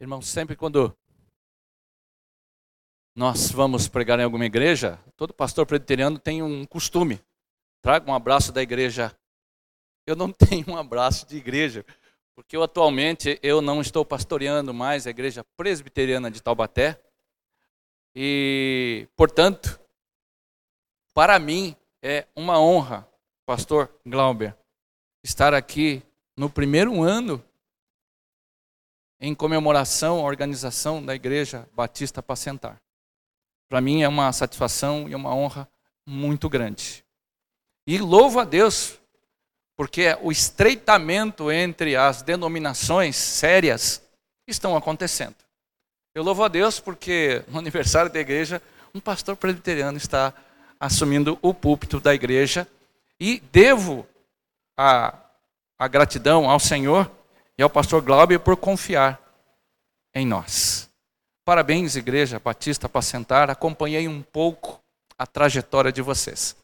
Irmão, sempre quando nós vamos pregar em alguma igreja, todo pastor presbiteriano tem um costume. Traga um abraço da igreja. Eu não tenho um abraço de igreja, porque eu atualmente eu não estou pastoreando mais a igreja presbiteriana de Taubaté. E, portanto, para mim é uma honra, pastor Glauber, estar aqui no primeiro ano em comemoração à organização da Igreja Batista Pacentar. Para mim é uma satisfação e uma honra muito grande. E louvo a Deus, porque o estreitamento entre as denominações sérias estão acontecendo. Eu louvo a Deus porque no aniversário da igreja, um pastor presbiteriano está assumindo o púlpito da igreja e devo a, a gratidão ao Senhor e ao pastor Glauber por confiar em nós. Parabéns, Igreja Batista Pacentar, acompanhei um pouco a trajetória de vocês.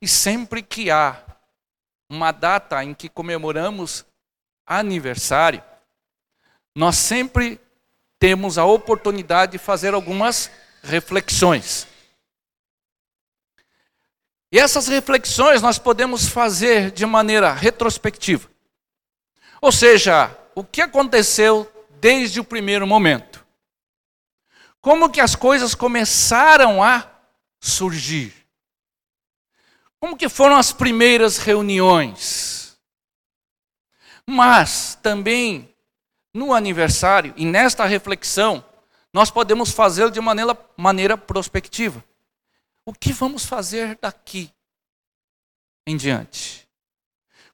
E sempre que há uma data em que comemoramos aniversário, nós sempre temos a oportunidade de fazer algumas reflexões. E essas reflexões nós podemos fazer de maneira retrospectiva. Ou seja, o que aconteceu desde o primeiro momento? Como que as coisas começaram a surgir? Como que foram as primeiras reuniões? Mas também no aniversário e nesta reflexão, nós podemos fazê-lo de maneira, maneira prospectiva. O que vamos fazer daqui em diante?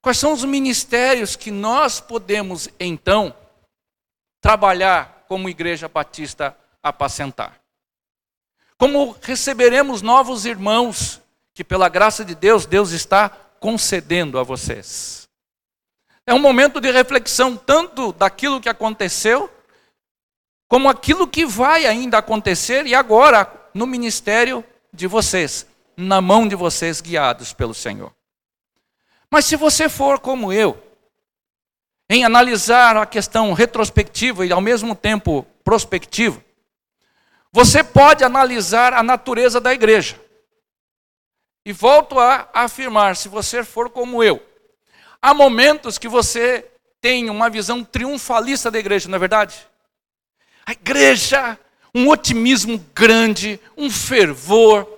Quais são os ministérios que nós podemos, então, trabalhar como Igreja Batista apacentar? Como receberemos novos irmãos que, pela graça de Deus, Deus está concedendo a vocês? É um momento de reflexão tanto daquilo que aconteceu, como aquilo que vai ainda acontecer e agora no ministério de vocês, na mão de vocês, guiados pelo Senhor. Mas se você for como eu, em analisar a questão retrospectiva e ao mesmo tempo prospectiva, você pode analisar a natureza da igreja. E volto a afirmar, se você for como eu, há momentos que você tem uma visão triunfalista da igreja, não é verdade? A igreja, um otimismo grande, um fervor.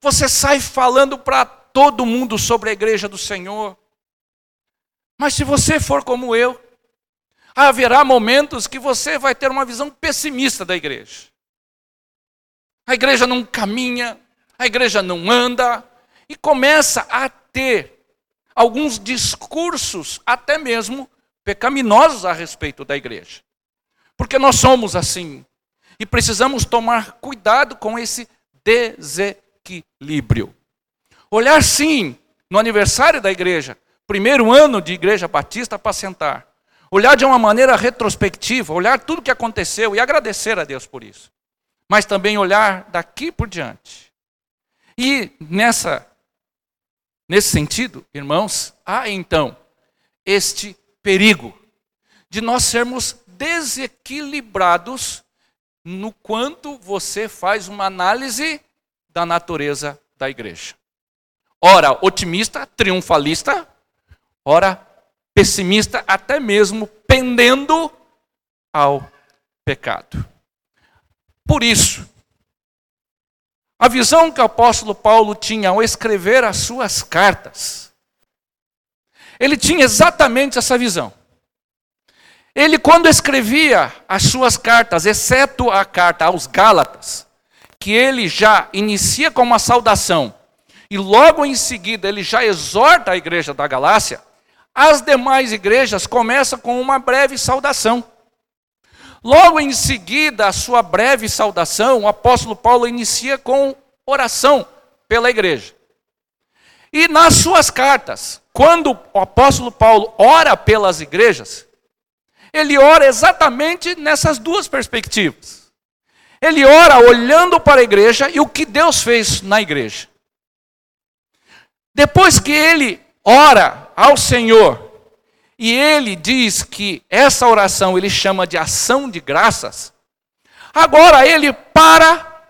Você sai falando para todo mundo sobre a igreja do Senhor. Mas se você for como eu, haverá momentos que você vai ter uma visão pessimista da igreja. A igreja não caminha, a igreja não anda, e começa a ter alguns discursos, até mesmo pecaminosos a respeito da igreja. Porque nós somos assim. E precisamos tomar cuidado com esse desequilíbrio. Olhar sim no aniversário da igreja, primeiro ano de igreja batista para sentar. Olhar de uma maneira retrospectiva, olhar tudo o que aconteceu e agradecer a Deus por isso. Mas também olhar daqui por diante. E nessa nesse sentido, irmãos, há então este perigo de nós sermos desequilibrados no quanto você faz uma análise da natureza da igreja ora otimista, triunfalista, ora pessimista, até mesmo pendendo ao pecado. Por isso, a visão que o apóstolo Paulo tinha ao escrever as suas cartas, ele tinha exatamente essa visão. Ele, quando escrevia as suas cartas, exceto a carta aos Gálatas, que ele já inicia com uma saudação, e logo em seguida ele já exorta a igreja da Galácia, as demais igrejas começam com uma breve saudação. Logo em seguida, a sua breve saudação, o apóstolo Paulo inicia com oração pela igreja. E nas suas cartas, quando o apóstolo Paulo ora pelas igrejas, ele ora exatamente nessas duas perspectivas. Ele ora olhando para a igreja e o que Deus fez na igreja. Depois que ele ora ao Senhor e ele diz que essa oração ele chama de ação de graças, agora ele para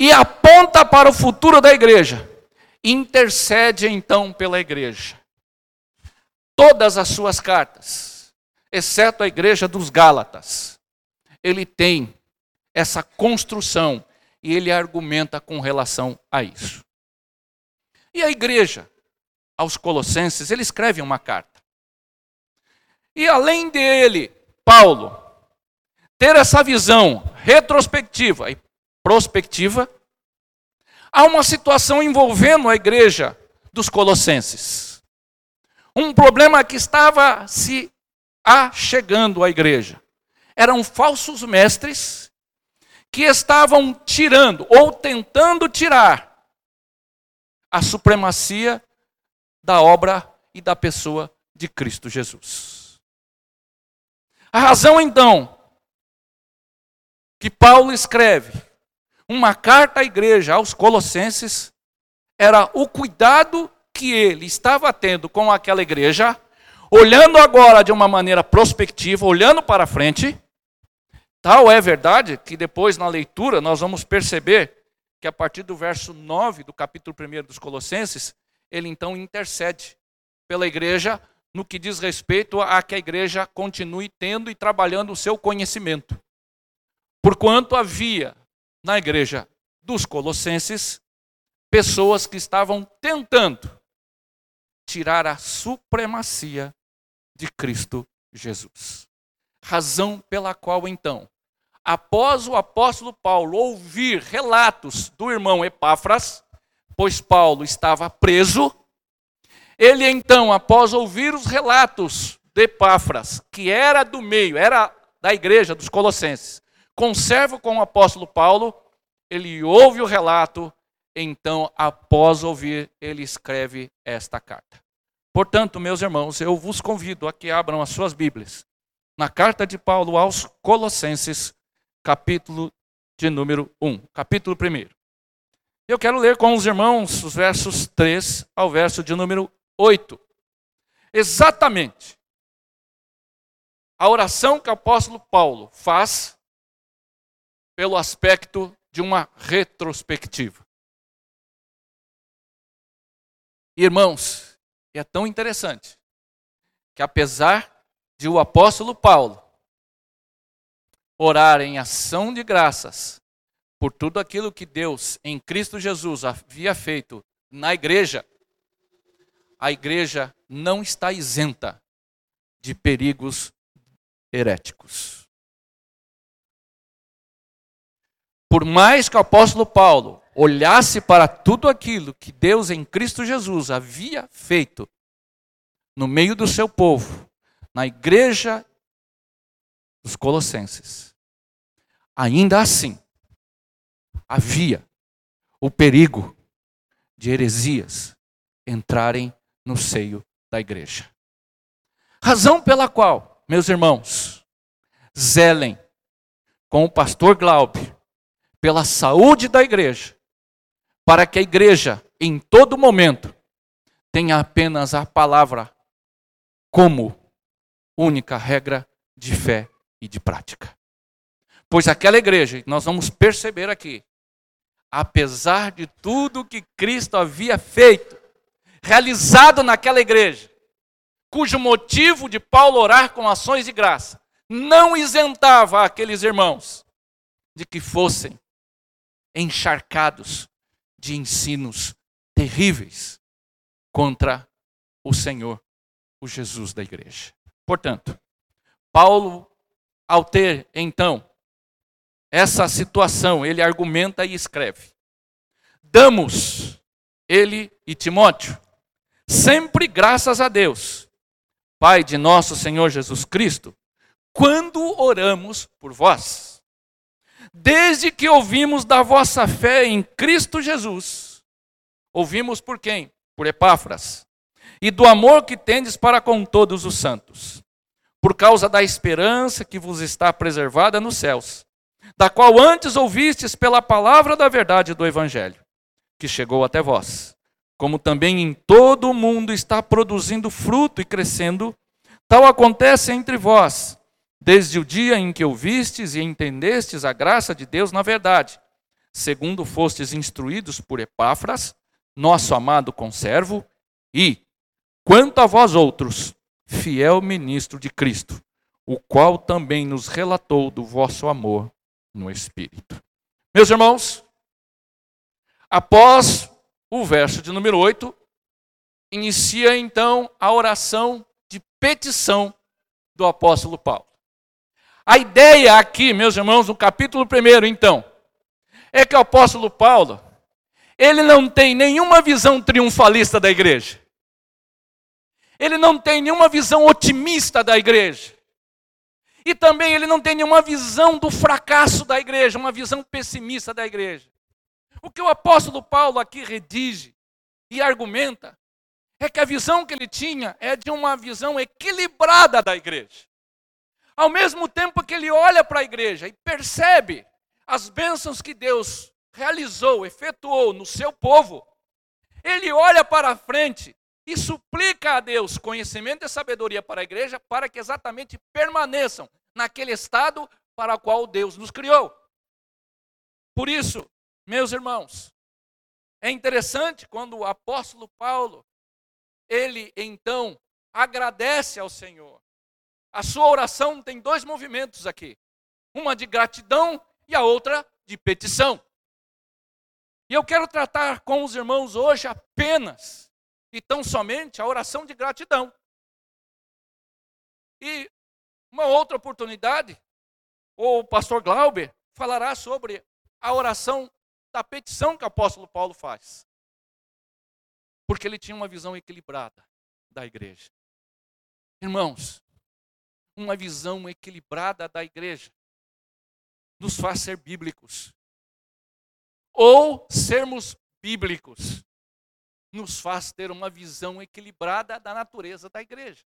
e aponta para o futuro da igreja. Intercede então pela igreja. Todas as suas cartas, exceto a igreja dos Gálatas, ele tem essa construção e ele argumenta com relação a isso. E a igreja, aos Colossenses, ele escreve uma carta. E além dele, Paulo, ter essa visão retrospectiva e prospectiva, há uma situação envolvendo a igreja dos Colossenses. Um problema que estava se achegando à igreja. Eram falsos mestres que estavam tirando ou tentando tirar a supremacia da obra e da pessoa de Cristo Jesus. A razão então que Paulo escreve uma carta à igreja, aos Colossenses, era o cuidado que ele estava tendo com aquela igreja, olhando agora de uma maneira prospectiva, olhando para frente. Tal é verdade que depois na leitura nós vamos perceber que a partir do verso 9 do capítulo 1 dos Colossenses, ele então intercede pela igreja no que diz respeito a que a igreja continue tendo e trabalhando o seu conhecimento. Porquanto havia na igreja dos Colossenses pessoas que estavam tentando tirar a supremacia de Cristo Jesus. Razão pela qual, então, após o apóstolo Paulo ouvir relatos do irmão Epáfras, pois Paulo estava preso, ele então, após ouvir os relatos de Epáfras, que era do meio, era da igreja dos Colossenses, conserva com o apóstolo Paulo, ele ouve o relato, então, após ouvir, ele escreve esta carta. Portanto, meus irmãos, eu vos convido a que abram as suas Bíblias na carta de Paulo aos Colossenses, capítulo de número 1, capítulo 1. Eu quero ler com os irmãos os versos 3 ao verso de número 8. Exatamente a oração que o apóstolo Paulo faz pelo aspecto de uma retrospectiva. Irmãos, é tão interessante que apesar de o apóstolo Paulo orar em ação de graças por tudo aquilo que Deus em Cristo Jesus havia feito na igreja, a igreja não está isenta de perigos heréticos. por mais que o apóstolo Paulo olhasse para tudo aquilo que Deus em Cristo Jesus havia feito no meio do seu povo, na igreja dos Colossenses, ainda assim havia o perigo de heresias entrarem no seio da igreja. Razão pela qual, meus irmãos, zelem com o pastor Glaube pela saúde da igreja, para que a igreja, em todo momento, tenha apenas a palavra como única regra de fé e de prática. Pois aquela igreja, nós vamos perceber aqui, apesar de tudo que Cristo havia feito, realizado naquela igreja, cujo motivo de Paulo orar com ações de graça não isentava aqueles irmãos de que fossem encharcados de ensinos terríveis contra o Senhor, o Jesus da igreja. Portanto, Paulo, ao ter então essa situação, ele argumenta e escreve: Damos, ele e Timóteo, sempre graças a Deus, Pai de nosso Senhor Jesus Cristo, quando oramos por vós desde que ouvimos da vossa fé em Cristo Jesus. Ouvimos por quem? Por Epáfras. E do amor que tendes para com todos os santos, por causa da esperança que vos está preservada nos céus, da qual antes ouvistes pela palavra da verdade do Evangelho, que chegou até vós, como também em todo o mundo está produzindo fruto e crescendo, tal acontece entre vós, desde o dia em que ouvistes e entendestes a graça de Deus na verdade, segundo fostes instruídos por Epáfras, nosso amado conservo, e, quanto a vós outros, fiel ministro de Cristo, o qual também nos relatou do vosso amor no Espírito. Meus irmãos, após o verso de número 8, inicia então a oração de petição do apóstolo Paulo. A ideia aqui, meus irmãos, no capítulo 1, então, é que o apóstolo Paulo, ele não tem nenhuma visão triunfalista da igreja. Ele não tem nenhuma visão otimista da igreja. E também ele não tem nenhuma visão do fracasso da igreja, uma visão pessimista da igreja. O que o apóstolo Paulo aqui redige e argumenta é que a visão que ele tinha é de uma visão equilibrada da igreja. Ao mesmo tempo que ele olha para a igreja e percebe as bênçãos que Deus realizou, efetuou no seu povo, ele olha para frente e suplica a Deus conhecimento e sabedoria para a igreja, para que exatamente permaneçam naquele estado para o qual Deus nos criou. Por isso, meus irmãos, é interessante quando o apóstolo Paulo, ele então agradece ao Senhor. A sua oração tem dois movimentos aqui: uma de gratidão e a outra de petição. E eu quero tratar com os irmãos hoje apenas e tão somente a oração de gratidão. E uma outra oportunidade, o pastor Glauber falará sobre a oração da petição que o apóstolo Paulo faz. Porque ele tinha uma visão equilibrada da igreja. Irmãos, uma visão equilibrada da igreja nos faz ser bíblicos. Ou sermos bíblicos nos faz ter uma visão equilibrada da natureza da igreja.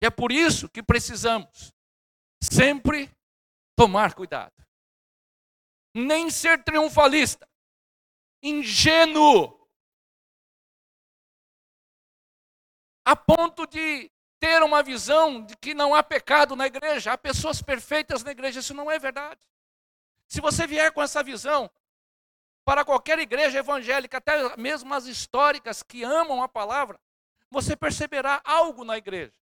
E é por isso que precisamos sempre tomar cuidado. Nem ser triunfalista, ingênuo, a ponto de ter uma visão de que não há pecado na igreja, há pessoas perfeitas na igreja, isso não é verdade. Se você vier com essa visão, para qualquer igreja evangélica, até mesmo as históricas que amam a palavra, você perceberá algo na igreja.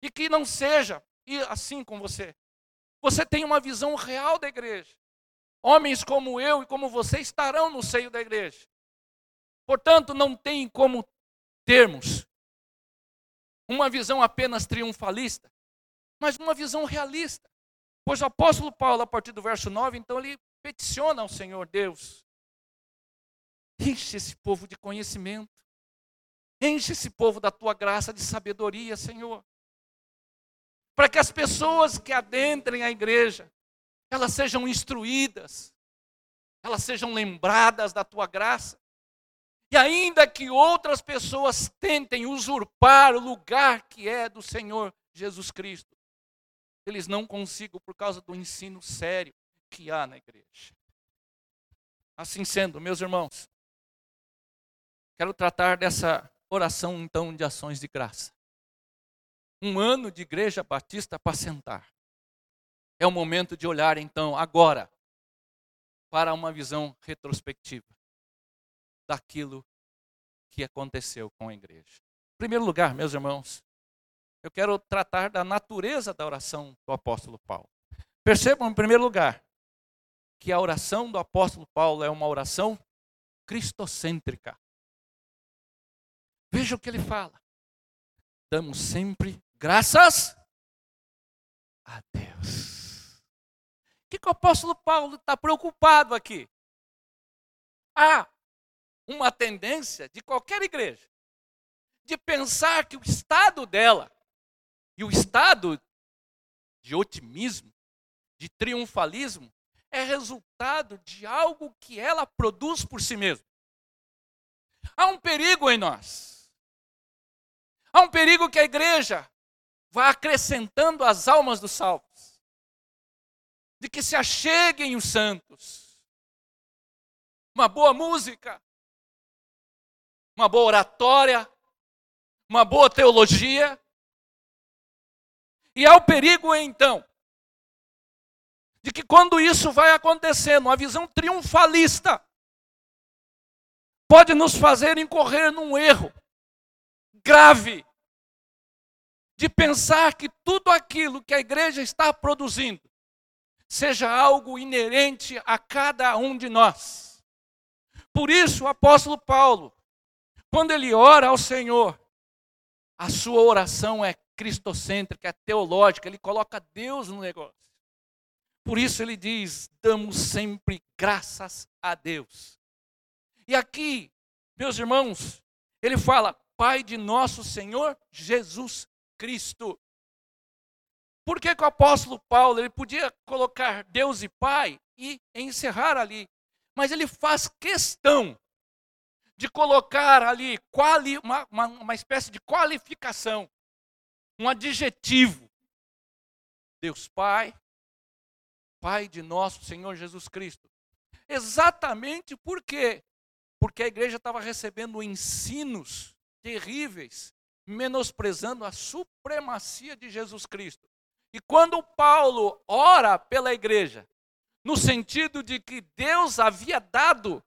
E que não seja assim com você. Você tem uma visão real da igreja. Homens como eu e como você estarão no seio da igreja. Portanto, não tem como termos uma visão apenas triunfalista, mas uma visão realista. Pois o apóstolo Paulo, a partir do verso 9, então ele Peticiona ao Senhor Deus. Enche esse povo de conhecimento. Enche esse povo da tua graça de sabedoria, Senhor. Para que as pessoas que adentrem a igreja, elas sejam instruídas, elas sejam lembradas da tua graça. E ainda que outras pessoas tentem usurpar o lugar que é do Senhor Jesus Cristo, eles não consigam por causa do ensino sério, que há na igreja. Assim sendo, meus irmãos, quero tratar dessa oração então de ações de graça. Um ano de igreja batista para sentar. É o momento de olhar então agora para uma visão retrospectiva daquilo que aconteceu com a igreja. Em primeiro lugar, meus irmãos, eu quero tratar da natureza da oração do apóstolo Paulo. Percebam, em primeiro lugar, que a oração do apóstolo Paulo é uma oração cristocêntrica. Veja o que ele fala. Damos sempre graças a Deus. O que, que o apóstolo Paulo está preocupado aqui? Há uma tendência de qualquer igreja de pensar que o estado dela e o estado de otimismo, de triunfalismo, é resultado de algo que ela produz por si mesma. Há um perigo em nós. Há um perigo que a igreja vá acrescentando as almas dos salvos, de que se acheguem os santos. Uma boa música, uma boa oratória, uma boa teologia. E há o perigo, então, de que quando isso vai acontecendo, uma visão triunfalista pode nos fazer incorrer num erro grave de pensar que tudo aquilo que a igreja está produzindo seja algo inerente a cada um de nós. Por isso, o apóstolo Paulo, quando ele ora ao Senhor, a sua oração é cristocêntrica, é teológica, ele coloca Deus no negócio. Por isso ele diz: damos sempre graças a Deus. E aqui, meus irmãos, ele fala: Pai de nosso Senhor Jesus Cristo. Por que, que o apóstolo Paulo ele podia colocar Deus e Pai e encerrar ali? Mas ele faz questão de colocar ali quali, uma, uma, uma espécie de qualificação, um adjetivo. Deus Pai, Pai de nosso Senhor Jesus Cristo. Exatamente por quê? Porque a igreja estava recebendo ensinos terríveis, menosprezando a supremacia de Jesus Cristo. E quando Paulo ora pela igreja, no sentido de que Deus havia dado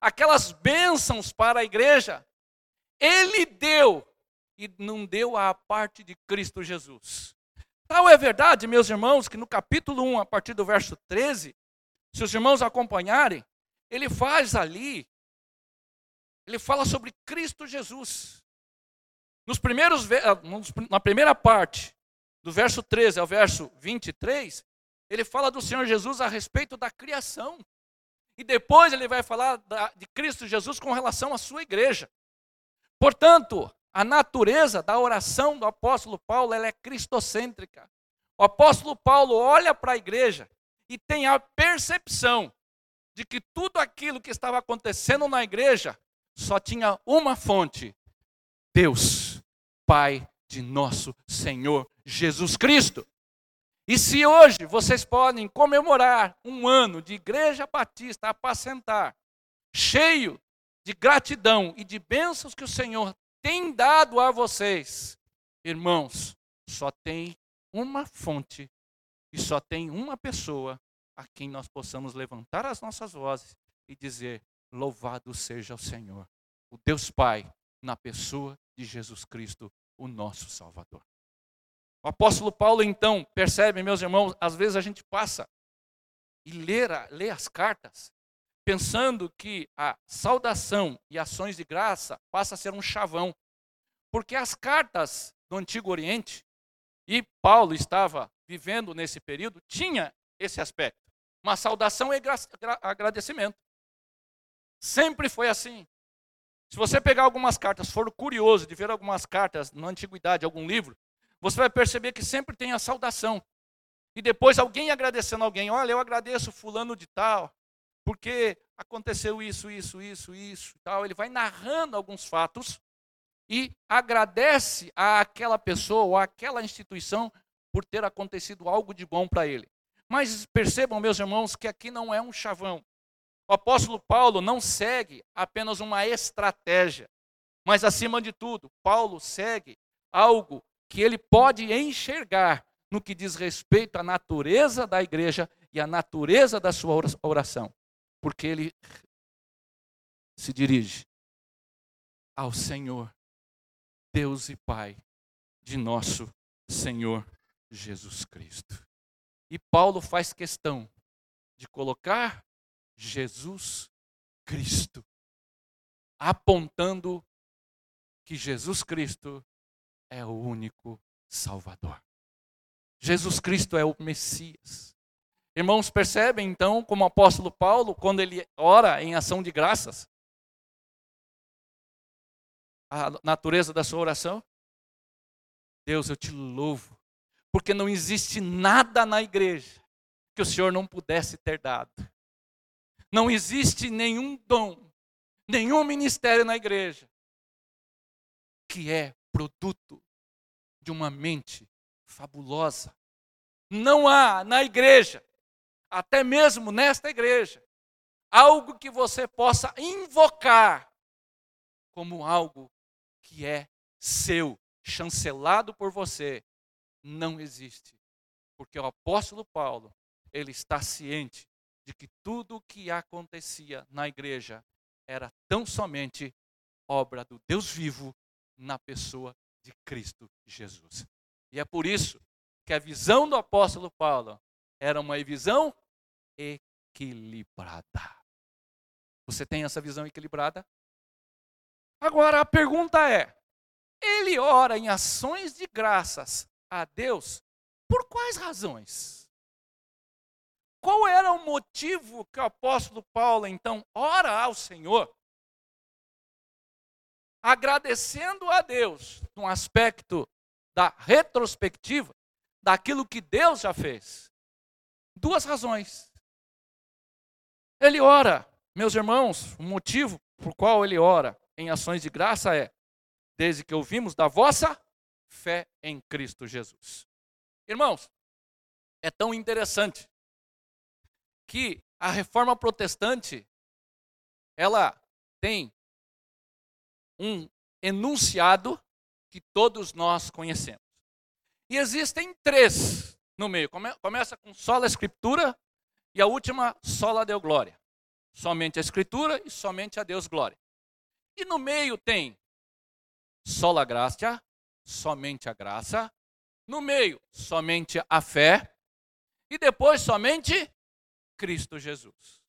aquelas bênçãos para a igreja, ele deu e não deu a parte de Cristo Jesus. Tal é verdade, meus irmãos, que no capítulo 1, a partir do verso 13, se os irmãos acompanharem, ele faz ali, ele fala sobre Cristo Jesus. Nos primeiros, na primeira parte, do verso 13 ao verso 23, ele fala do Senhor Jesus a respeito da criação. E depois ele vai falar de Cristo Jesus com relação à sua igreja. Portanto, a natureza da oração do apóstolo Paulo ela é cristocêntrica. O apóstolo Paulo olha para a igreja e tem a percepção de que tudo aquilo que estava acontecendo na igreja só tinha uma fonte: Deus, Pai de nosso Senhor Jesus Cristo. E se hoje vocês podem comemorar um ano de Igreja Batista apacentar, cheio de gratidão e de bênçãos que o Senhor tem dado a vocês, irmãos, só tem uma fonte e só tem uma pessoa a quem nós possamos levantar as nossas vozes e dizer: Louvado seja o Senhor, o Deus Pai, na pessoa de Jesus Cristo, o nosso Salvador. O apóstolo Paulo, então, percebe, meus irmãos, às vezes a gente passa e lê, lê as cartas, pensando que a saudação e ações de graça passa a ser um chavão. Porque as cartas do Antigo Oriente, e Paulo estava vivendo nesse período, tinha esse aspecto. Uma saudação e agradecimento. Sempre foi assim. Se você pegar algumas cartas, for curioso de ver algumas cartas na antiguidade, algum livro, você vai perceber que sempre tem a saudação. E depois alguém agradecendo alguém, olha, eu agradeço fulano de tal, porque aconteceu isso, isso, isso, isso, tal. Ele vai narrando alguns fatos e agradece àquela pessoa àquela instituição por ter acontecido algo de bom para ele. Mas percebam, meus irmãos, que aqui não é um chavão. O apóstolo Paulo não segue apenas uma estratégia, mas acima de tudo, Paulo segue algo que ele pode enxergar no que diz respeito à natureza da igreja e à natureza da sua oração, porque ele se dirige ao Senhor, Deus e Pai de nosso Senhor Jesus Cristo. E Paulo faz questão de colocar Jesus Cristo, apontando que Jesus Cristo é o único Salvador. Jesus Cristo é o Messias. Irmãos, percebem então como o apóstolo Paulo, quando ele ora em ação de graças, a natureza da sua oração? Deus, eu te louvo, porque não existe nada na igreja que o Senhor não pudesse ter dado. Não existe nenhum dom, nenhum ministério na igreja que é produto de uma mente fabulosa. Não há na igreja, até mesmo nesta igreja, algo que você possa invocar como algo que é seu, chancelado por você, não existe. Porque o apóstolo Paulo, ele está ciente de que tudo o que acontecia na igreja era tão somente obra do Deus vivo na pessoa de Cristo Jesus. E é por isso que a visão do apóstolo Paulo era uma visão equilibrada. Você tem essa visão equilibrada? Agora a pergunta é: ele ora em ações de graças a Deus por quais razões? Qual era o motivo que o apóstolo Paulo então ora ao Senhor? Agradecendo a Deus no aspecto da retrospectiva daquilo que Deus já fez. Duas razões. Ele ora, meus irmãos, o motivo por qual ele ora em ações de graça é desde que ouvimos da vossa fé em Cristo Jesus. Irmãos, é tão interessante que a reforma protestante ela tem um enunciado que todos nós conhecemos. E existem três no meio. Começa com sola escritura e a última sola deu glória. Somente a escritura e somente a Deus glória. E no meio tem sola graça, somente a graça. No meio, somente a fé. E depois, somente Cristo Jesus.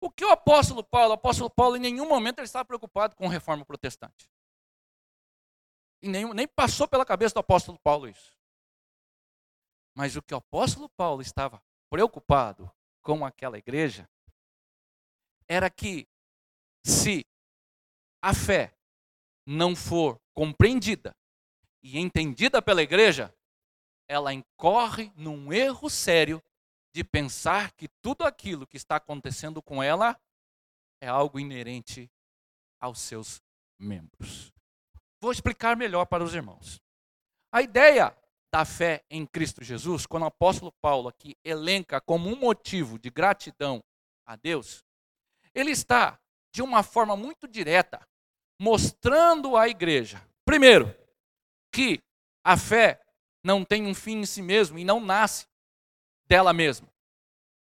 O que o apóstolo Paulo, o apóstolo Paulo em nenhum momento ele estava preocupado com reforma protestante. E nem, nem passou pela cabeça do apóstolo Paulo isso. Mas o que o apóstolo Paulo estava preocupado com aquela igreja era que se a fé não for compreendida e entendida pela igreja, ela incorre num erro sério de pensar que tudo aquilo que está acontecendo com ela é algo inerente aos seus membros. Vou explicar melhor para os irmãos. A ideia da fé em Cristo Jesus, quando o apóstolo Paulo aqui elenca como um motivo de gratidão a Deus, ele está de uma forma muito direta mostrando à igreja, primeiro, que a fé não tem um fim em si mesmo e não nasce dela mesma.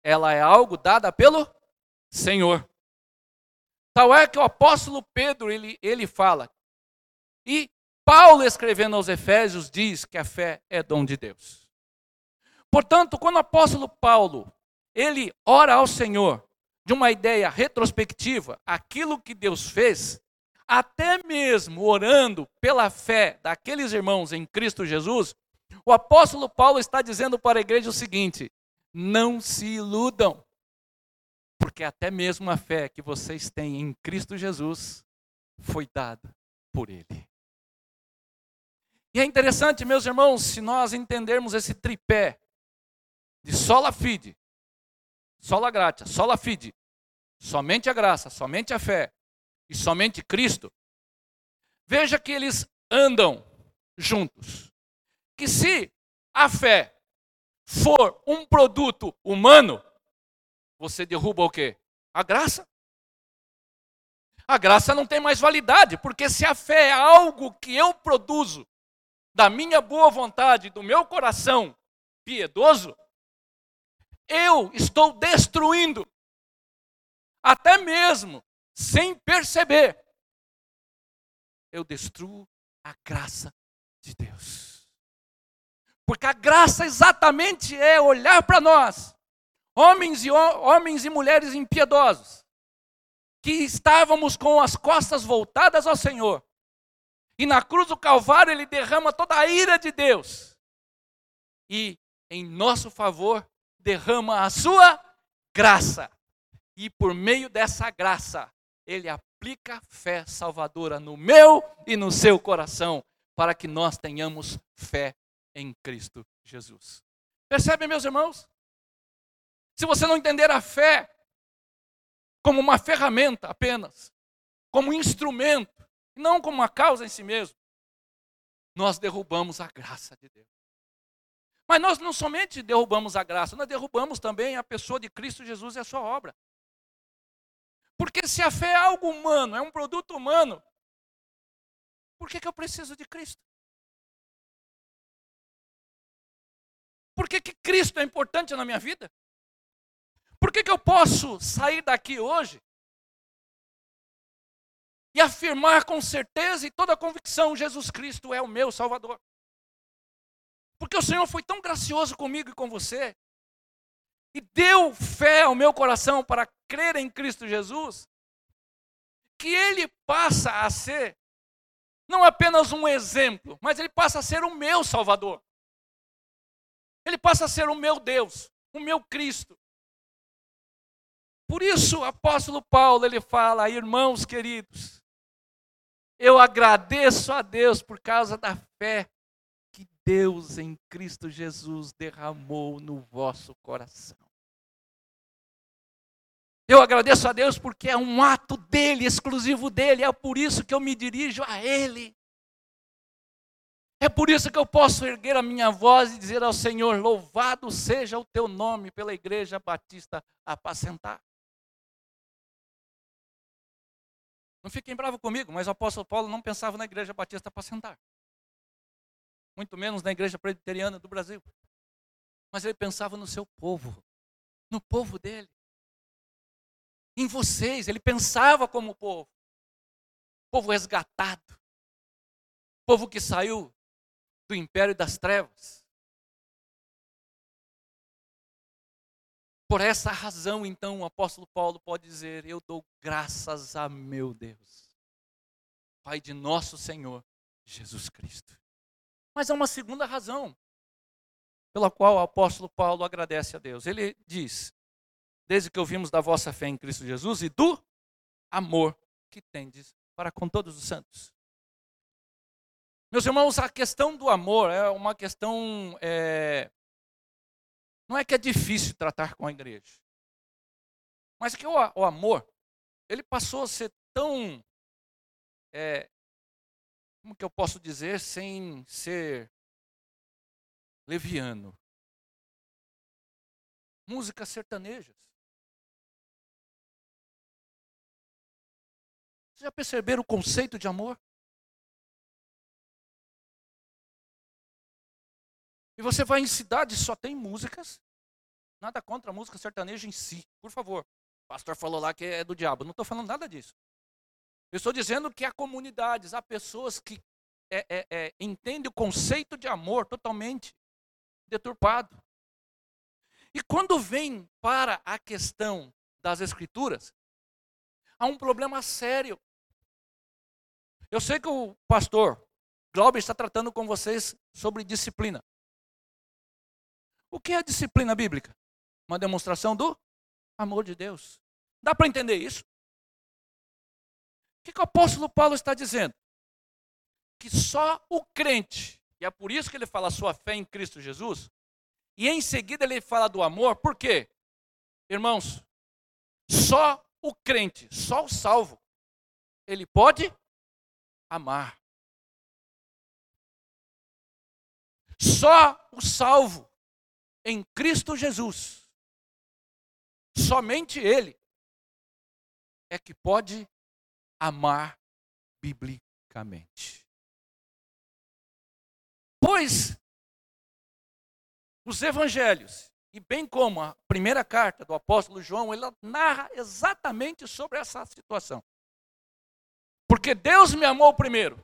Ela é algo dada pelo Senhor. Tal é que o apóstolo Pedro ele, ele fala, e Paulo escrevendo aos Efésios diz que a fé é dom de Deus. Portanto, quando o apóstolo Paulo ele ora ao Senhor de uma ideia retrospectiva, aquilo que Deus fez, até mesmo orando pela fé daqueles irmãos em Cristo Jesus, o apóstolo Paulo está dizendo para a igreja o seguinte: não se iludam, porque até mesmo a fé que vocês têm em Cristo Jesus foi dada por Ele. E é interessante, meus irmãos, se nós entendermos esse tripé de sola fide, sola gratia, sola fide, somente a graça, somente a fé e somente Cristo, veja que eles andam juntos. Que se a fé for um produto humano, você derruba o quê? A graça. A graça não tem mais validade, porque se a fé é algo que eu produzo da minha boa vontade, do meu coração piedoso, eu estou destruindo até mesmo sem perceber, eu destruo a graça de Deus. Porque a graça exatamente é olhar para nós, homens e, homens e mulheres impiedosos, que estávamos com as costas voltadas ao Senhor, e na cruz do Calvário ele derrama toda a ira de Deus, e em nosso favor derrama a sua graça, e por meio dessa graça, ele aplica fé salvadora no meu e no seu coração, para que nós tenhamos fé em Cristo Jesus. Percebe, meus irmãos? Se você não entender a fé como uma ferramenta apenas, como um instrumento, não como uma causa em si mesmo, nós derrubamos a graça de Deus. Mas nós não somente derrubamos a graça, nós derrubamos também a pessoa de Cristo Jesus e a sua obra. Porque se a fé é algo humano, é um produto humano, por que, que eu preciso de Cristo? Por que, que Cristo é importante na minha vida? Por que, que eu posso sair daqui hoje e afirmar com certeza e toda convicção: Jesus Cristo é o meu Salvador? Porque o Senhor foi tão gracioso comigo e com você, e deu fé ao meu coração para crer em Cristo Jesus, que ele passa a ser não apenas um exemplo, mas ele passa a ser o meu Salvador. Ele passa a ser o meu Deus, o meu Cristo. Por isso, o apóstolo Paulo, ele fala, irmãos queridos, eu agradeço a Deus por causa da fé que Deus em Cristo Jesus derramou no vosso coração. Eu agradeço a Deus porque é um ato dele, exclusivo dele, é por isso que eu me dirijo a ele. É por isso que eu posso erguer a minha voz e dizer ao Senhor: Louvado seja o teu nome pela Igreja Batista Apacentar. Não fiquem bravos comigo, mas o apóstolo Paulo não pensava na Igreja Batista Apacentar. Muito menos na Igreja Presbiteriana do Brasil. Mas ele pensava no seu povo, no povo dele em vocês. Ele pensava como povo. Povo resgatado. Povo que saiu do império das trevas. Por essa razão, então, o apóstolo Paulo pode dizer: Eu dou graças a meu Deus, Pai de nosso Senhor Jesus Cristo. Mas há uma segunda razão pela qual o apóstolo Paulo agradece a Deus. Ele diz: desde que ouvimos da vossa fé em Cristo Jesus e do amor que tendes para com todos os santos. Meus irmãos, a questão do amor é uma questão. É, não é que é difícil tratar com a igreja, mas que o, o amor, ele passou a ser tão. É, como que eu posso dizer sem ser leviano? Músicas sertanejas. Vocês já perceberam o conceito de amor? E você vai em cidades só tem músicas. Nada contra a música sertaneja em si, por favor. O pastor falou lá que é do diabo. Não estou falando nada disso. Eu estou dizendo que há comunidades, há pessoas que é, é, é, entendem o conceito de amor totalmente deturpado. E quando vem para a questão das escrituras, há um problema sério. Eu sei que o pastor Glauber está tratando com vocês sobre disciplina. O que é disciplina bíblica? Uma demonstração do amor de Deus. Dá para entender isso? O que, que o apóstolo Paulo está dizendo? Que só o crente, e é por isso que ele fala a sua fé em Cristo Jesus, e em seguida ele fala do amor, por quê? Irmãos, só o crente, só o salvo, ele pode amar. Só o salvo em Cristo Jesus, somente Ele é que pode amar biblicamente. Pois os evangelhos, e bem como a primeira carta do apóstolo João, ela narra exatamente sobre essa situação. Porque Deus me amou primeiro.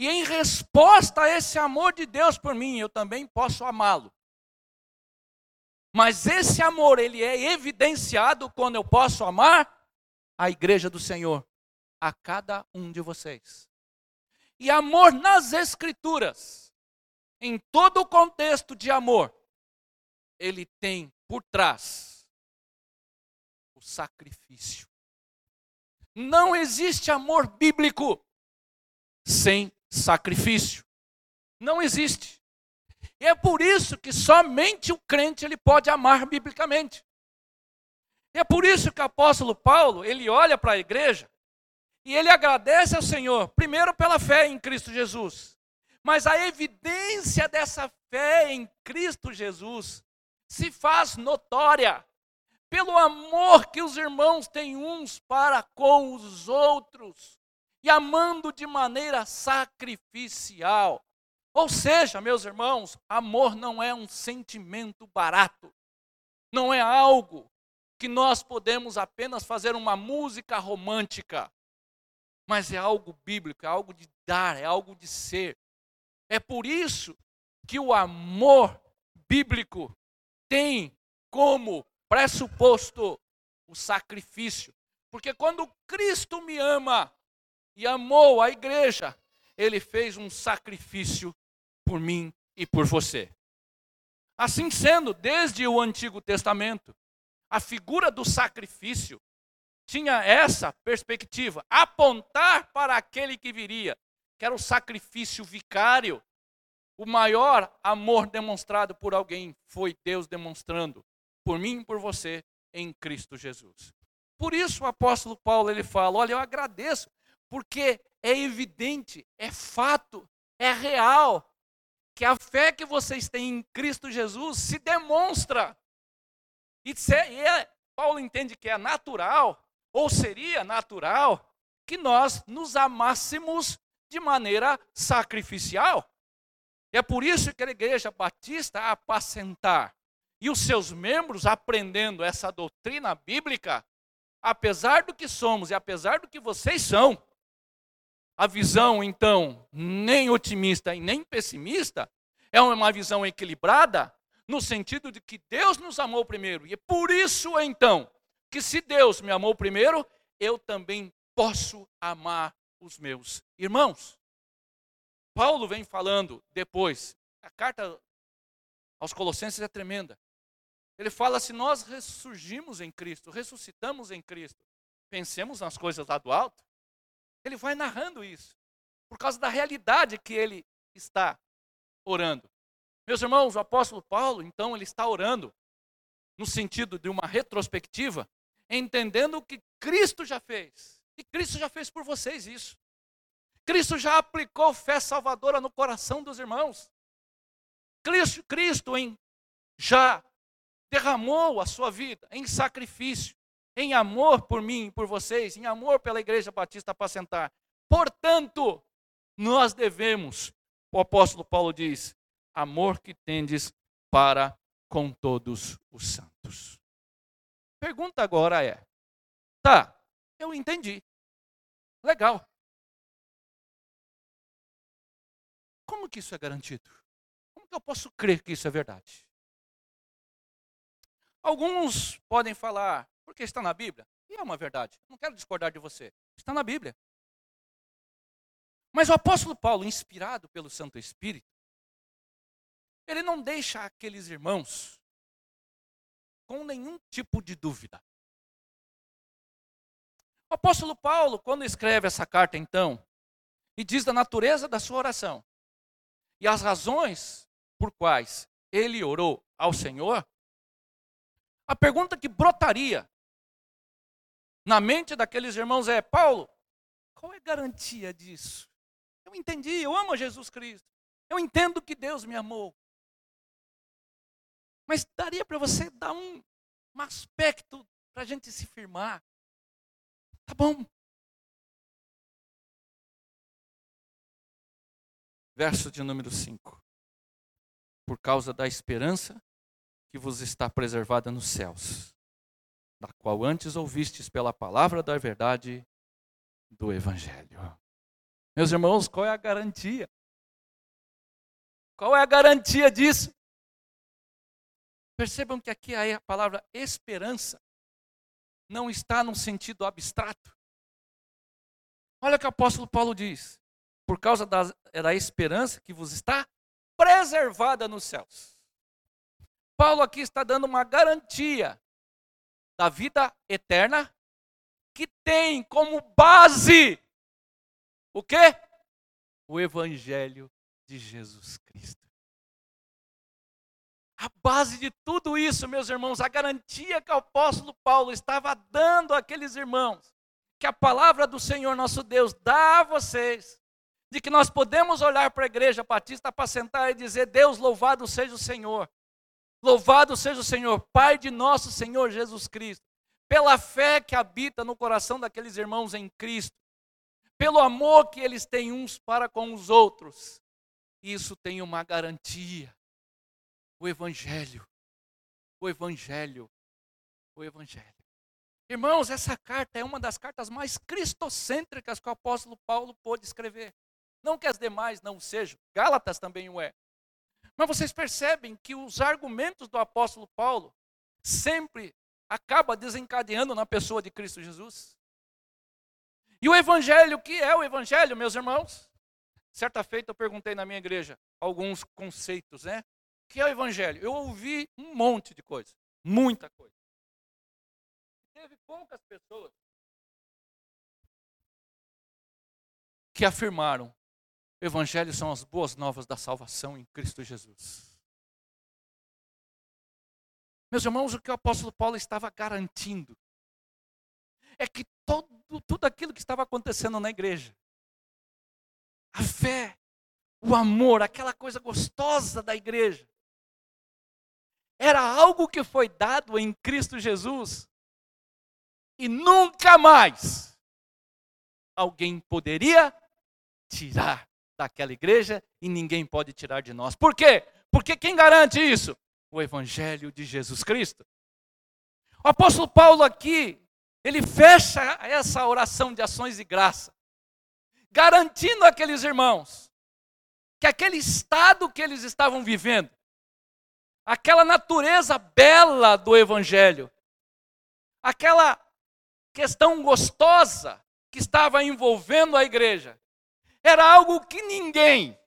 E em resposta a esse amor de Deus por mim, eu também posso amá-lo. Mas esse amor, ele é evidenciado quando eu posso amar a igreja do Senhor, a cada um de vocês. E amor nas escrituras, em todo o contexto de amor, ele tem por trás o sacrifício. Não existe amor bíblico sem sacrifício. Não existe. E é por isso que somente o crente ele pode amar biblicamente. E é por isso que o apóstolo Paulo, ele olha para a igreja e ele agradece ao Senhor, primeiro pela fé em Cristo Jesus. Mas a evidência dessa fé em Cristo Jesus se faz notória pelo amor que os irmãos têm uns para com os outros, e amando de maneira sacrificial. Ou seja, meus irmãos, amor não é um sentimento barato, não é algo que nós podemos apenas fazer uma música romântica, mas é algo bíblico, é algo de dar, é algo de ser. É por isso que o amor bíblico tem como pressuposto o sacrifício. Porque quando Cristo me ama e amou a igreja, ele fez um sacrifício por mim e por você. Assim sendo, desde o Antigo Testamento, a figura do sacrifício tinha essa perspectiva, apontar para aquele que viria, que era o sacrifício vicário. O maior amor demonstrado por alguém foi Deus demonstrando por mim e por você em Cristo Jesus. Por isso o apóstolo Paulo ele fala: "Olha, eu agradeço, porque é evidente, é fato, é real que a fé que vocês têm em Cristo Jesus se demonstra. E, é, Paulo entende que é natural, ou seria natural, que nós nos amássemos de maneira sacrificial. É por isso que a igreja batista apacentar e os seus membros aprendendo essa doutrina bíblica, apesar do que somos e apesar do que vocês são, a visão então nem otimista e nem pessimista é uma visão equilibrada no sentido de que Deus nos amou primeiro e é por isso então que se Deus me amou primeiro, eu também posso amar os meus irmãos. Paulo vem falando depois, a carta aos Colossenses é tremenda. Ele fala: se nós ressurgimos em Cristo, ressuscitamos em Cristo, pensemos nas coisas lá do alto. Ele vai narrando isso, por causa da realidade que ele está orando. Meus irmãos, o apóstolo Paulo, então, ele está orando no sentido de uma retrospectiva, entendendo o que Cristo já fez. E Cristo já fez por vocês isso. Cristo já aplicou fé salvadora no coração dos irmãos. Cristo, Cristo já derramou a sua vida em sacrifício, em amor por mim e por vocês, em amor pela Igreja Batista Apacentar. Portanto, nós devemos, o apóstolo Paulo diz, amor que tendes para com todos os santos. Pergunta agora é: tá, eu entendi. Legal. Como que isso é garantido? Como que eu posso crer que isso é verdade? Alguns podem falar, porque está na Bíblia. E é uma verdade. Não quero discordar de você. Está na Bíblia. Mas o apóstolo Paulo, inspirado pelo Santo Espírito, ele não deixa aqueles irmãos com nenhum tipo de dúvida. O apóstolo Paulo, quando escreve essa carta, então, e diz da natureza da sua oração e as razões por quais ele orou ao Senhor, a pergunta que brotaria na mente daqueles irmãos é: Paulo, qual é a garantia disso? Eu entendi, eu amo Jesus Cristo. Eu entendo que Deus me amou. Mas daria para você dar um, um aspecto para a gente se firmar. Tá bom. Verso de número 5. Por causa da esperança que vos está preservada nos céus, da qual antes ouvistes pela palavra da verdade do Evangelho. Meus irmãos, qual é a garantia? Qual é a garantia disso? Percebam que aqui a palavra esperança não está num sentido abstrato. Olha o que o apóstolo Paulo diz: por causa da, da esperança que vos está preservada nos céus. Paulo aqui está dando uma garantia da vida eterna que tem como base o quê? O evangelho de Jesus Cristo. A base de tudo isso, meus irmãos, a garantia que o apóstolo Paulo estava dando àqueles irmãos, que a palavra do Senhor nosso Deus dá a vocês, de que nós podemos olhar para a igreja batista para sentar e dizer: Deus louvado seja o Senhor Louvado seja o Senhor, Pai de nosso Senhor Jesus Cristo, pela fé que habita no coração daqueles irmãos em Cristo, pelo amor que eles têm uns para com os outros. Isso tem uma garantia: o Evangelho. O Evangelho. O Evangelho. Irmãos, essa carta é uma das cartas mais cristocêntricas que o apóstolo Paulo pôde escrever. Não que as demais não sejam, Gálatas também o é. Mas vocês percebem que os argumentos do apóstolo Paulo sempre acaba desencadeando na pessoa de Cristo Jesus. E o evangelho, o que é o evangelho, meus irmãos? Certa feita eu perguntei na minha igreja alguns conceitos, né? O que é o evangelho? Eu ouvi um monte de coisa, muita coisa. Teve poucas pessoas que afirmaram Evangelho são as boas novas da salvação em Cristo Jesus. Meus irmãos, o que o apóstolo Paulo estava garantindo é que todo, tudo aquilo que estava acontecendo na igreja, a fé, o amor, aquela coisa gostosa da igreja, era algo que foi dado em Cristo Jesus e nunca mais alguém poderia tirar daquela igreja e ninguém pode tirar de nós. Por quê? Porque quem garante isso? O Evangelho de Jesus Cristo. O apóstolo Paulo aqui, ele fecha essa oração de ações de graça, garantindo àqueles irmãos que aquele estado que eles estavam vivendo, aquela natureza bela do Evangelho, aquela questão gostosa que estava envolvendo a igreja, era algo que ninguém,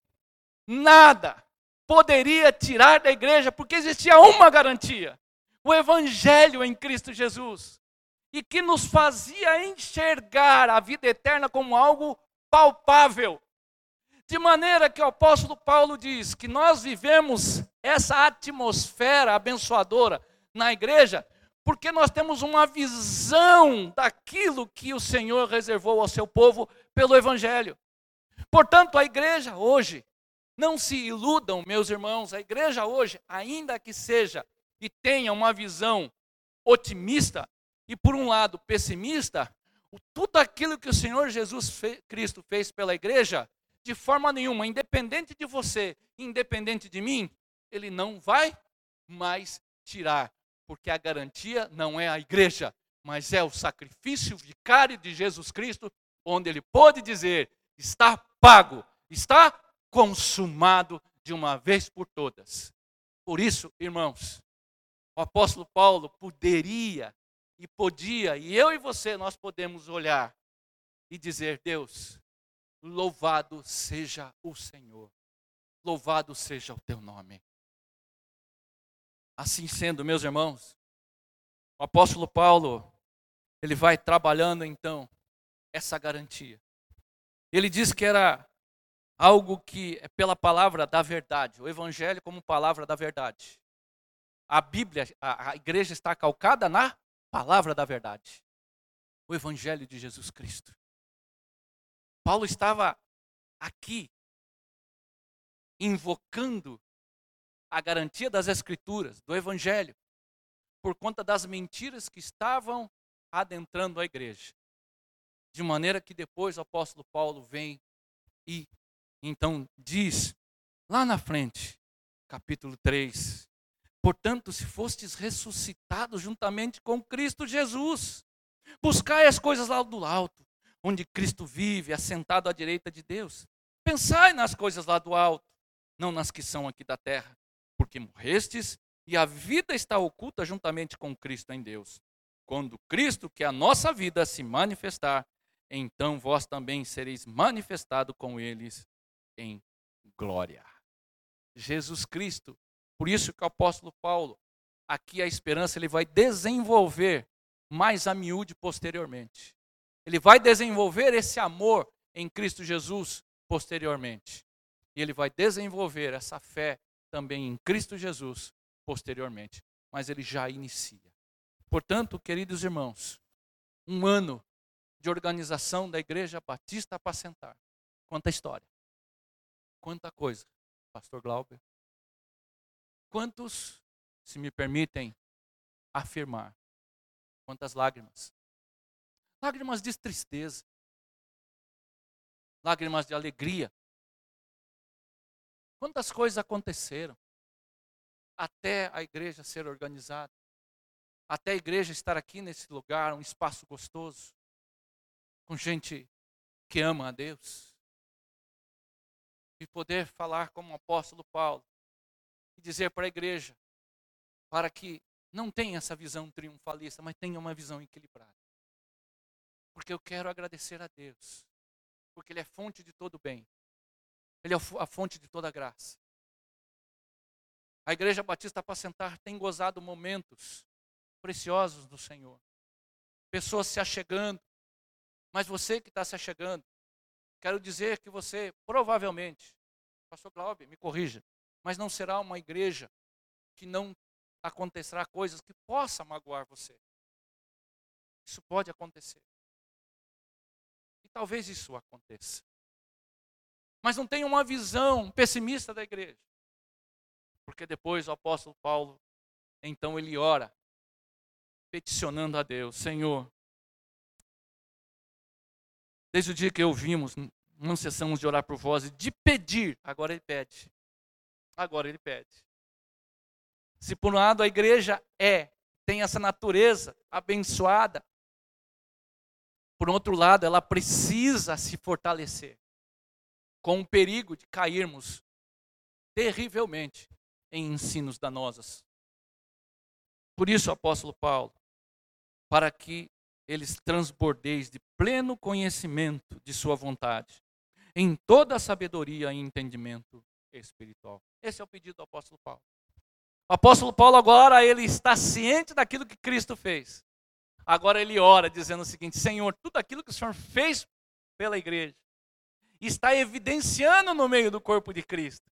nada, poderia tirar da igreja, porque existia uma garantia: o Evangelho em Cristo Jesus. E que nos fazia enxergar a vida eterna como algo palpável. De maneira que o apóstolo Paulo diz que nós vivemos essa atmosfera abençoadora na igreja, porque nós temos uma visão daquilo que o Senhor reservou ao seu povo pelo Evangelho. Portanto, a igreja hoje, não se iludam, meus irmãos, a igreja hoje, ainda que seja e tenha uma visão otimista e, por um lado, pessimista, tudo aquilo que o Senhor Jesus Cristo fez pela igreja, de forma nenhuma, independente de você, independente de mim, ele não vai mais tirar, porque a garantia não é a igreja, mas é o sacrifício vicário de Jesus Cristo, onde ele pode dizer: está pago, está consumado de uma vez por todas. Por isso, irmãos, o apóstolo Paulo poderia e podia, e eu e você, nós podemos olhar e dizer: Deus, louvado seja o Senhor, louvado seja o teu nome. Assim sendo, meus irmãos, o apóstolo Paulo, ele vai trabalhando então essa garantia. Ele diz que era algo que é pela palavra da verdade, o evangelho como palavra da verdade. A Bíblia, a, a igreja está calcada na palavra da verdade. O evangelho de Jesus Cristo. Paulo estava aqui invocando a garantia das escrituras, do evangelho, por conta das mentiras que estavam adentrando a igreja. De maneira que depois o apóstolo Paulo vem e então diz, lá na frente, capítulo 3: Portanto, se fostes ressuscitados juntamente com Cristo Jesus, buscai as coisas lá do alto, onde Cristo vive, assentado à direita de Deus. Pensai nas coisas lá do alto, não nas que são aqui da terra, porque morrestes e a vida está oculta juntamente com Cristo em Deus. Quando Cristo, que é a nossa vida, se manifestar, então vós também sereis manifestado com eles em glória. Jesus Cristo, por isso que o apóstolo Paulo, aqui a esperança, ele vai desenvolver mais a miúde posteriormente. Ele vai desenvolver esse amor em Cristo Jesus posteriormente. E ele vai desenvolver essa fé também em Cristo Jesus posteriormente. Mas ele já inicia. Portanto, queridos irmãos, um ano de organização da Igreja Batista Apacentar. Quanta história. Quanta coisa, Pastor Glauber. Quantos se me permitem afirmar. Quantas lágrimas? Lágrimas de tristeza, lágrimas de alegria. Quantas coisas aconteceram até a igreja ser organizada, até a igreja estar aqui nesse lugar, um espaço gostoso, com gente que ama a Deus, e poder falar como o apóstolo Paulo e dizer para a igreja, para que não tenha essa visão triunfalista, mas tenha uma visão equilibrada. Porque eu quero agradecer a Deus, porque Ele é fonte de todo bem, Ele é a fonte de toda graça. A Igreja Batista Apacentar tem gozado momentos preciosos do Senhor, pessoas se achegando, mas você que está se achegando, quero dizer que você provavelmente, Pastor Glauber, me corrija, mas não será uma igreja que não acontecerá coisas que possa magoar você. Isso pode acontecer. E talvez isso aconteça. Mas não tenha uma visão pessimista da igreja. Porque depois o apóstolo Paulo, então ele ora, peticionando a Deus: Senhor, desde o dia que ouvimos, não cessamos de orar por vós e de pedir, agora ele pede. Agora ele pede. Se por um lado a igreja é, tem essa natureza abençoada, por outro lado ela precisa se fortalecer, com o perigo de cairmos terrivelmente em ensinos danosos. Por isso, apóstolo Paulo, para que eles transbordeis de pleno conhecimento de sua vontade, em toda a sabedoria e entendimento espiritual. Esse é o pedido do apóstolo Paulo. O apóstolo Paulo agora ele está ciente daquilo que Cristo fez. Agora ele ora dizendo o seguinte: Senhor, tudo aquilo que o Senhor fez pela igreja está evidenciando no meio do corpo de Cristo.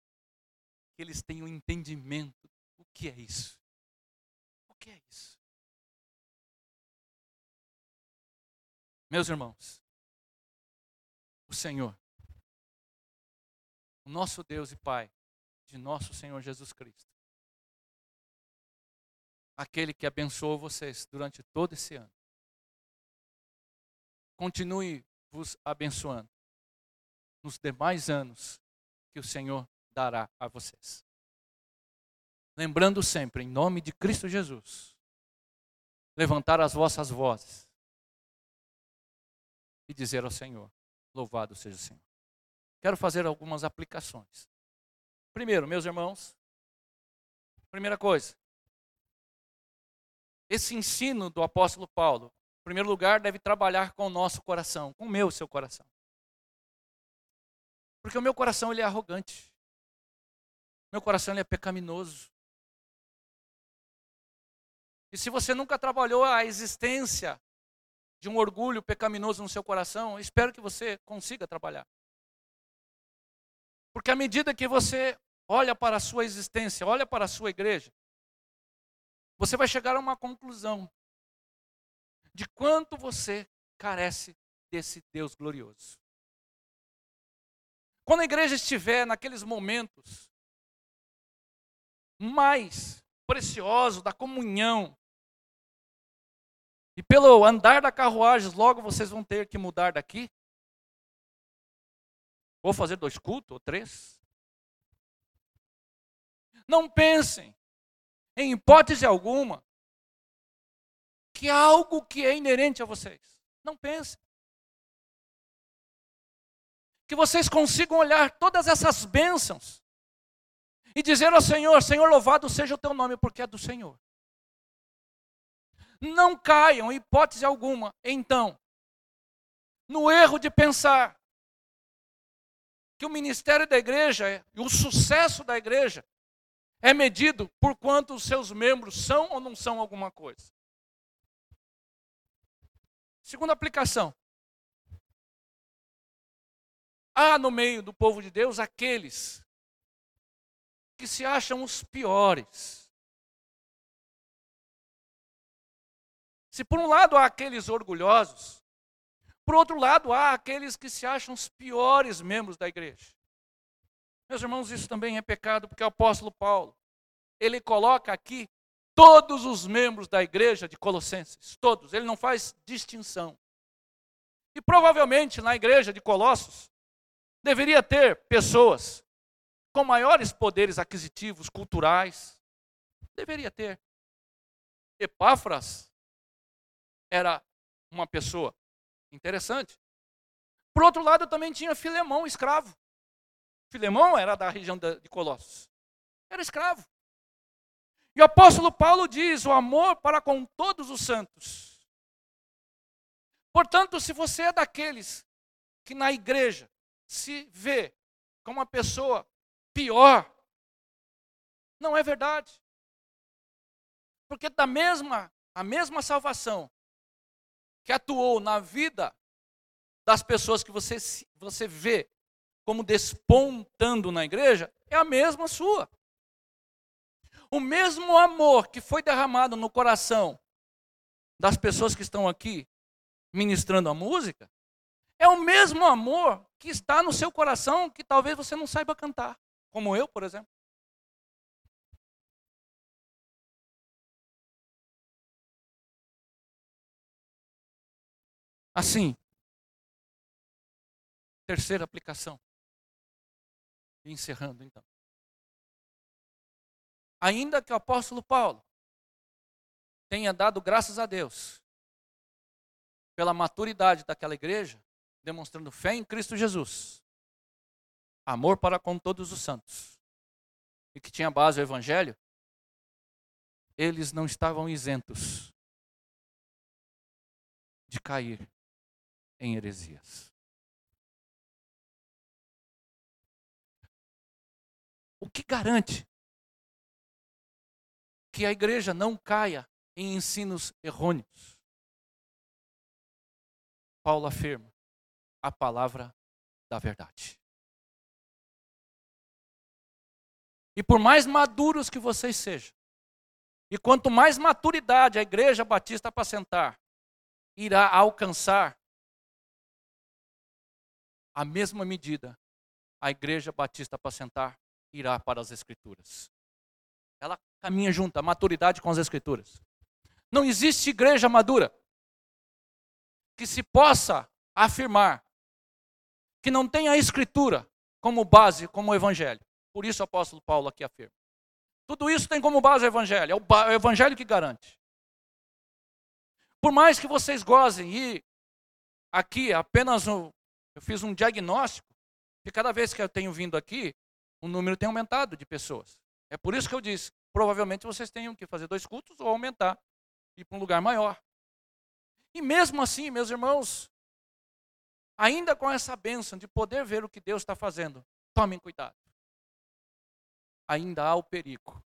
Que eles tenham um entendimento. O que é isso? O que é isso? Meus irmãos, o Senhor, o nosso Deus e Pai, de nosso Senhor Jesus Cristo, aquele que abençoou vocês durante todo esse ano. Continue vos abençoando nos demais anos que o Senhor dará a vocês. Lembrando sempre, em nome de Cristo Jesus, levantar as vossas vozes e dizer ao Senhor: Louvado seja o Senhor. Quero fazer algumas aplicações. Primeiro, meus irmãos, primeira coisa, esse ensino do apóstolo Paulo, em primeiro lugar, deve trabalhar com o nosso coração, com o meu, seu coração. Porque o meu coração ele é arrogante. Meu coração ele é pecaminoso. E se você nunca trabalhou a existência de um orgulho pecaminoso no seu coração, espero que você consiga trabalhar. Porque à medida que você olha para a sua existência, olha para a sua igreja, você vai chegar a uma conclusão de quanto você carece desse Deus glorioso. Quando a igreja estiver naqueles momentos mais preciosos da comunhão, e pelo andar da carruagem, logo vocês vão ter que mudar daqui. Vou fazer dois cultos ou três. Não pensem em hipótese alguma, que algo que é inerente a vocês. Não pensem. Que vocês consigam olhar todas essas bênçãos e dizer ao Senhor: Senhor, louvado seja o teu nome, porque é do Senhor. Não caiam, hipótese alguma, então, no erro de pensar que o ministério da igreja e o sucesso da igreja é medido por quanto os seus membros são ou não são alguma coisa. Segunda aplicação. Há no meio do povo de Deus aqueles que se acham os piores. Se por um lado há aqueles orgulhosos, por outro lado há aqueles que se acham os piores membros da igreja. Meus irmãos, isso também é pecado, porque o apóstolo Paulo, ele coloca aqui todos os membros da igreja de Colossenses, todos, ele não faz distinção. E provavelmente na igreja de Colossos deveria ter pessoas com maiores poderes aquisitivos, culturais. Deveria ter. Epáfras era uma pessoa interessante. Por outro lado, também tinha Filemão, escravo. Filemão era da região de Colossos. Era escravo. E o apóstolo Paulo diz: o amor para com todos os santos. Portanto, se você é daqueles que na igreja se vê como uma pessoa pior, não é verdade. Porque da mesma, a mesma salvação que atuou na vida das pessoas que você, você vê como despontando na igreja, é a mesma sua. O mesmo amor que foi derramado no coração das pessoas que estão aqui ministrando a música, é o mesmo amor que está no seu coração que talvez você não saiba cantar, como eu, por exemplo. Assim, terceira aplicação. Encerrando então. Ainda que o apóstolo Paulo tenha dado graças a Deus pela maturidade daquela igreja, demonstrando fé em Cristo Jesus, amor para com todos os santos, e que tinha base o evangelho, eles não estavam isentos de cair em heresias. O que garante que a igreja não caia em ensinos errôneos? Paulo afirma a palavra da verdade. E por mais maduros que vocês sejam, e quanto mais maturidade a igreja batista apacentar, irá alcançar a mesma medida a igreja batista apacentar irá para as escrituras. Ela caminha junto, a maturidade com as escrituras. Não existe igreja madura que se possa afirmar que não tem a escritura como base, como evangelho. Por isso o apóstolo Paulo aqui afirma. Tudo isso tem como base o evangelho, é o evangelho que garante. Por mais que vocês gozem e aqui apenas um, eu fiz um diagnóstico que cada vez que eu tenho vindo aqui, o número tem aumentado de pessoas. É por isso que eu disse, provavelmente vocês tenham que fazer dois cultos ou aumentar, ir para um lugar maior. E mesmo assim, meus irmãos, ainda com essa bênção de poder ver o que Deus está fazendo, tomem cuidado. Ainda há o perigo,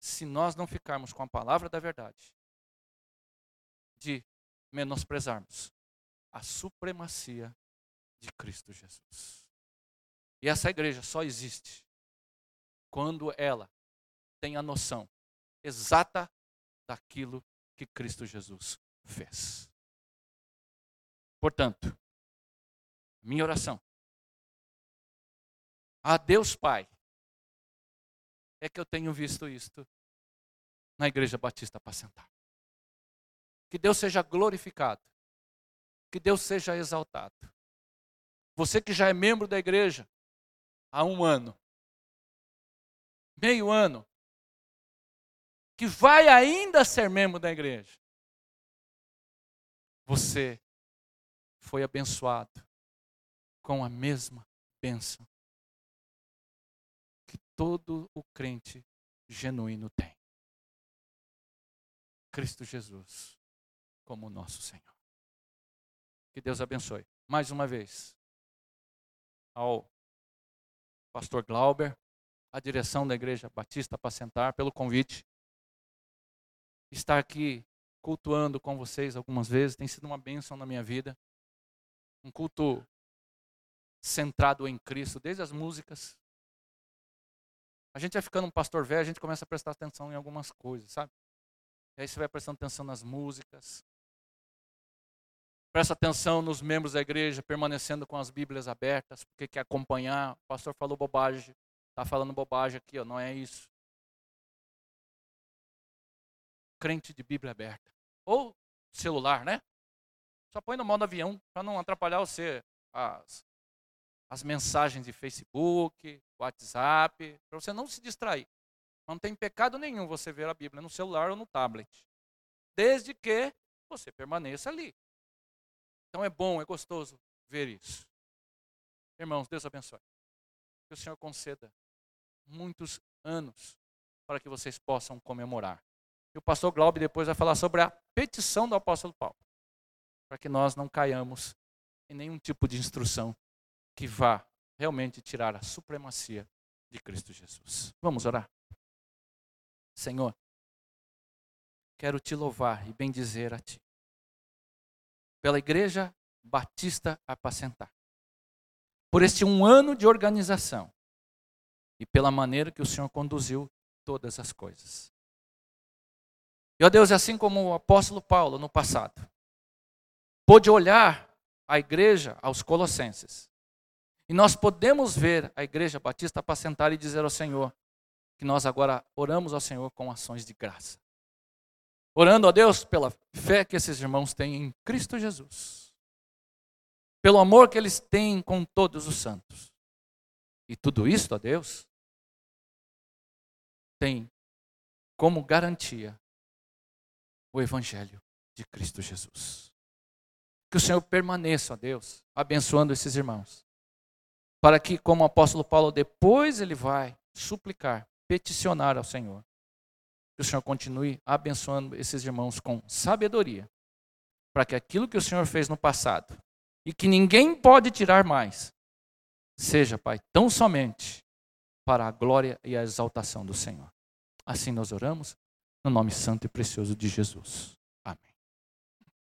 se nós não ficarmos com a palavra da verdade, de menosprezarmos a supremacia de Cristo Jesus. E essa igreja só existe quando ela tem a noção exata daquilo que Cristo Jesus fez. Portanto, minha oração a Deus Pai é que eu tenho visto isto na Igreja Batista Apacentar. Que Deus seja glorificado, que Deus seja exaltado. Você que já é membro da igreja há um ano, meio ano, que vai ainda ser membro da igreja, você foi abençoado com a mesma bênção que todo o crente genuíno tem. Cristo Jesus como nosso Senhor. Que Deus abençoe. Mais uma vez, ao pastor Glauber, a direção da Igreja Batista Apacentar, pelo convite. Estar aqui cultuando com vocês algumas vezes tem sido uma bênção na minha vida. Um culto centrado em Cristo, desde as músicas. A gente vai ficando um pastor velho, a gente começa a prestar atenção em algumas coisas, sabe? E aí você vai prestando atenção nas músicas, Presta atenção nos membros da igreja permanecendo com as Bíblias abertas, porque quer acompanhar. O pastor falou bobagem, está falando bobagem aqui, ó, não é isso. crente de Bíblia aberta. Ou celular, né? Só põe no modo avião para não atrapalhar você as, as mensagens de Facebook, WhatsApp, para você não se distrair. Não tem pecado nenhum você ver a Bíblia no celular ou no tablet. Desde que você permaneça ali. Então é bom, é gostoso ver isso. Irmãos, Deus abençoe. Que o Senhor conceda muitos anos para que vocês possam comemorar. E o pastor Glaube depois vai falar sobre a petição do apóstolo Paulo, para que nós não caiamos em nenhum tipo de instrução que vá realmente tirar a supremacia de Cristo Jesus. Vamos orar? Senhor, quero te louvar e bendizer a ti. Pela igreja Batista Apacentar. Por este um ano de organização. E pela maneira que o Senhor conduziu todas as coisas. E, ó Deus, assim como o apóstolo Paulo no passado, pôde olhar a igreja aos Colossenses. E nós podemos ver a igreja batista apacentar e dizer ao Senhor que nós agora oramos ao Senhor com ações de graça. Orando a Deus pela fé que esses irmãos têm em Cristo Jesus. Pelo amor que eles têm com todos os santos. E tudo isso, a Deus, tem como garantia o Evangelho de Cristo Jesus. Que o Senhor permaneça, ó Deus, abençoando esses irmãos. Para que, como o apóstolo Paulo, depois ele vai suplicar, peticionar ao Senhor. Que o Senhor continue abençoando esses irmãos com sabedoria. Para que aquilo que o Senhor fez no passado e que ninguém pode tirar mais, seja, Pai, tão somente para a glória e a exaltação do Senhor. Assim nós oramos, no nome santo e precioso de Jesus.